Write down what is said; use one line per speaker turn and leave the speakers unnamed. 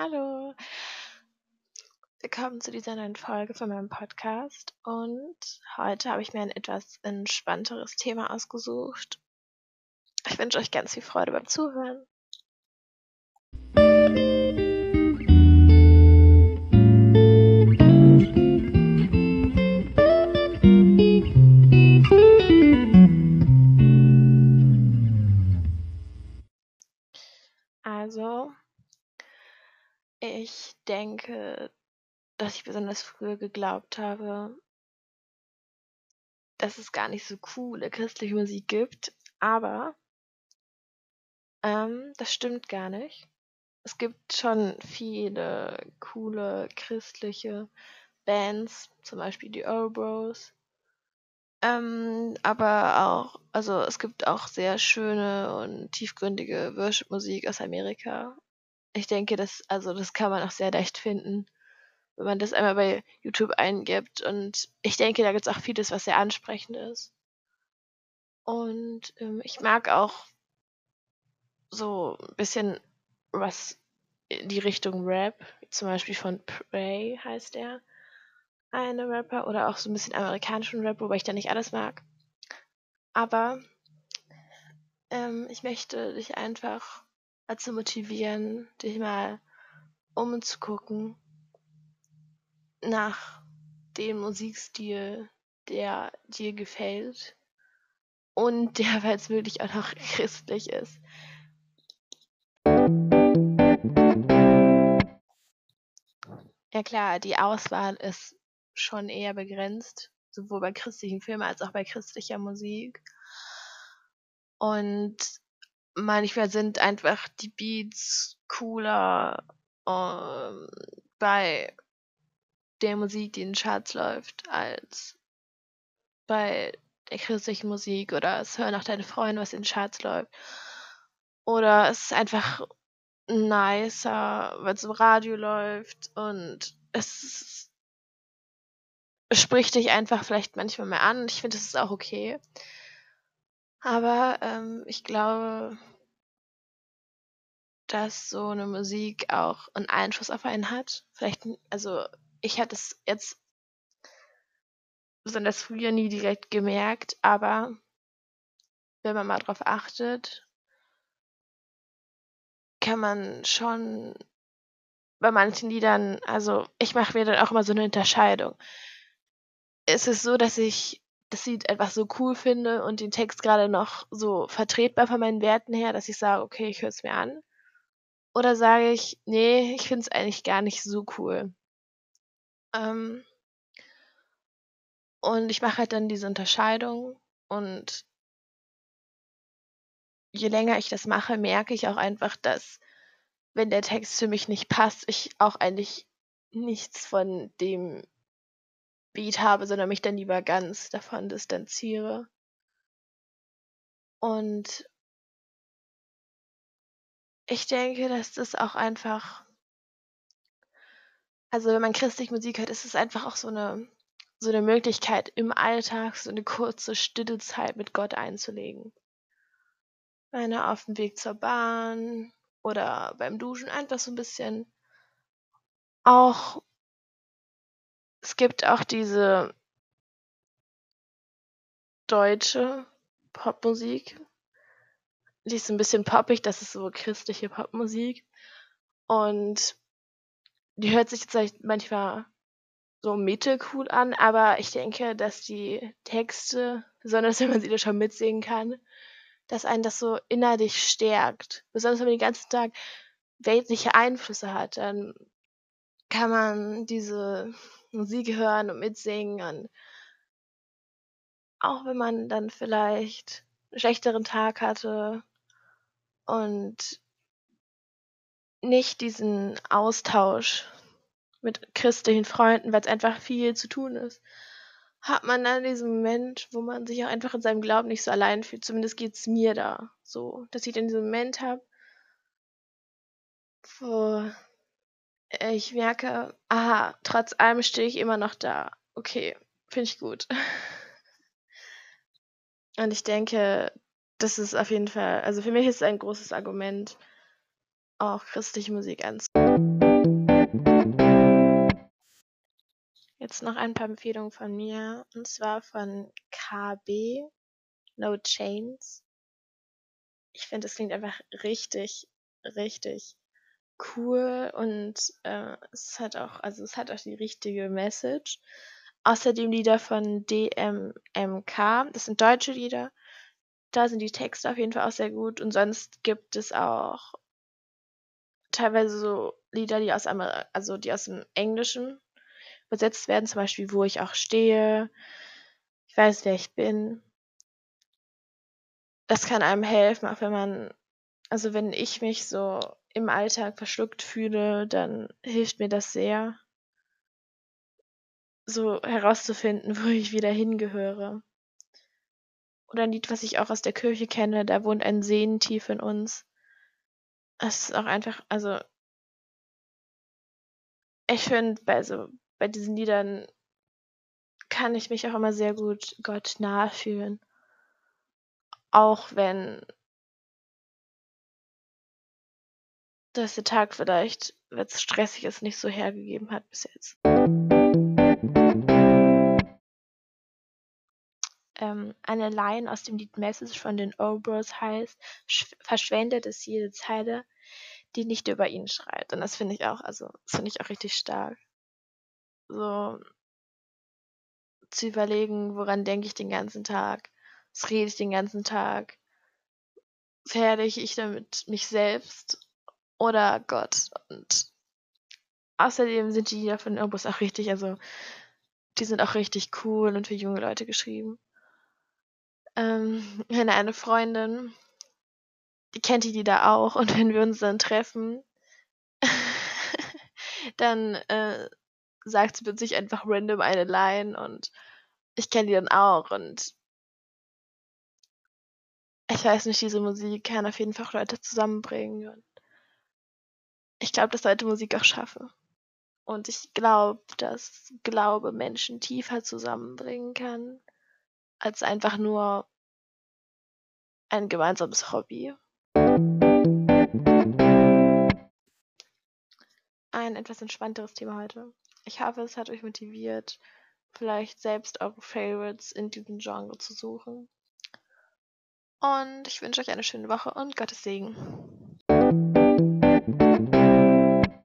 Hallo. Willkommen zu dieser neuen Folge von meinem Podcast. Und heute habe ich mir ein etwas entspannteres Thema ausgesucht. Ich wünsche euch ganz viel Freude beim Zuhören. Also, ich denke, dass ich besonders früher geglaubt habe, dass es gar nicht so coole christliche Musik gibt, aber ähm, das stimmt gar nicht. Es gibt schon viele coole christliche Bands, zum Beispiel die Earl Bros. Ähm, aber auch, also es gibt auch sehr schöne und tiefgründige Worship-Musik aus Amerika. Ich denke, das, also das kann man auch sehr leicht finden, wenn man das einmal bei YouTube eingibt. Und ich denke, da gibt es auch vieles, was sehr ansprechend ist. Und ähm, ich mag auch so ein bisschen was in die Richtung Rap, zum Beispiel von Prey heißt er, eine Rapper, oder auch so ein bisschen amerikanischen Rap, wobei ich da nicht alles mag. Aber ähm, ich möchte dich einfach dazu motivieren, dich mal umzugucken nach dem Musikstil, der dir gefällt und der, weil es wirklich auch noch christlich ist. Ja klar, die Auswahl ist schon eher begrenzt, sowohl bei christlichen Filmen als auch bei christlicher Musik. Und manchmal sind einfach die Beats cooler ähm, bei der Musik, die in den Charts läuft, als bei der christlichen Musik oder es hören auch deine Freunde, was in den Charts läuft. Oder es ist einfach nicer, weil es im Radio läuft und es spricht dich einfach vielleicht manchmal mehr an. Ich finde, das ist auch okay. Aber ähm, ich glaube, dass so eine Musik auch einen Einfluss auf einen hat. Vielleicht, also ich hatte es jetzt besonders früher nie direkt gemerkt, aber wenn man mal drauf achtet, kann man schon bei manchen Liedern, also ich mache mir dann auch immer so eine Unterscheidung. Es ist so, dass ich das Lied einfach so cool finde und den Text gerade noch so vertretbar von meinen Werten her, dass ich sage, okay, ich höre es mir an. Oder sage ich, nee, ich finde es eigentlich gar nicht so cool. Ähm, und ich mache halt dann diese Unterscheidung und je länger ich das mache, merke ich auch einfach, dass wenn der Text für mich nicht passt, ich auch eigentlich nichts von dem Beat habe, sondern mich dann lieber ganz davon distanziere. Und ich denke, dass das auch einfach, also wenn man christliche Musik hört, ist es einfach auch so eine, so eine Möglichkeit im Alltag so eine kurze, stille Zeit mit Gott einzulegen. Einer auf dem Weg zur Bahn oder beim Duschen einfach so ein bisschen auch es gibt auch diese deutsche Popmusik. Die ist ein bisschen poppig, das ist so christliche Popmusik. Und die hört sich jetzt manchmal so mittel cool an, aber ich denke, dass die Texte, besonders wenn man sie da schon mitsingen kann, dass einen das so innerlich stärkt. Besonders wenn man den ganzen Tag weltliche Einflüsse hat, dann kann man diese Musik hören und mitsingen und auch wenn man dann vielleicht einen schlechteren Tag hatte und nicht diesen Austausch mit christlichen Freunden, weil es einfach viel zu tun ist, hat man dann diesen Moment, wo man sich auch einfach in seinem Glauben nicht so allein fühlt. Zumindest geht es mir da so, dass ich dann diesen Moment habe, wo ich merke, aha, trotz allem stehe ich immer noch da. Okay, finde ich gut. Und ich denke, das ist auf jeden Fall, also für mich ist es ein großes Argument, auch christliche Musik anzuhören. Jetzt noch ein paar Empfehlungen von mir, und zwar von KB, No Chains. Ich finde, es klingt einfach richtig, richtig cool und äh, es hat auch, also es hat auch die richtige Message. Außerdem Lieder von DMMK, das sind deutsche Lieder. Da sind die Texte auf jeden Fall auch sehr gut und sonst gibt es auch teilweise so Lieder, die aus, Amer also die aus dem Englischen übersetzt werden, zum Beispiel Wo ich auch stehe, ich weiß, wer ich bin. Das kann einem helfen, auch wenn man, also wenn ich mich so im Alltag verschluckt fühle, dann hilft mir das sehr, so herauszufinden, wo ich wieder hingehöre. Oder ein Lied, was ich auch aus der Kirche kenne, da wohnt ein Sehen tief in uns. Es ist auch einfach, also ich finde, bei so bei diesen Liedern kann ich mich auch immer sehr gut Gott nahe fühlen. Auch wenn dass der Tag vielleicht, wenn es stressig ist, nicht so hergegeben hat bis jetzt. Ähm, eine Line aus dem Lied Message von den Obros heißt, verschwendet es jede Zeile, die nicht über ihn schreit. Und das finde ich auch, also, das finde ich auch richtig stark so zu überlegen, woran denke ich den ganzen Tag, was rede ich den ganzen Tag, fertig ich damit mich selbst oder Gott. Und außerdem sind die Lieder von Irbus auch richtig, also die sind auch richtig cool und für junge Leute geschrieben. Ähm, eine Freundin, die kennt die Lieder auch und wenn wir uns dann treffen, dann äh, sagt sie plötzlich einfach random eine Line und ich kenne die dann auch und ich weiß nicht, diese Musik kann auf jeden Fall Leute zusammenbringen und ich glaube, dass Leute Musik auch schaffen. Und ich glaube, dass Glaube Menschen tiefer zusammenbringen kann, als einfach nur ein gemeinsames Hobby. Ein etwas entspannteres Thema heute. Ich hoffe, es hat euch motiviert, vielleicht selbst eure Favorites in diesem Genre zu suchen. Und ich wünsche euch eine schöne Woche und Gottes Segen.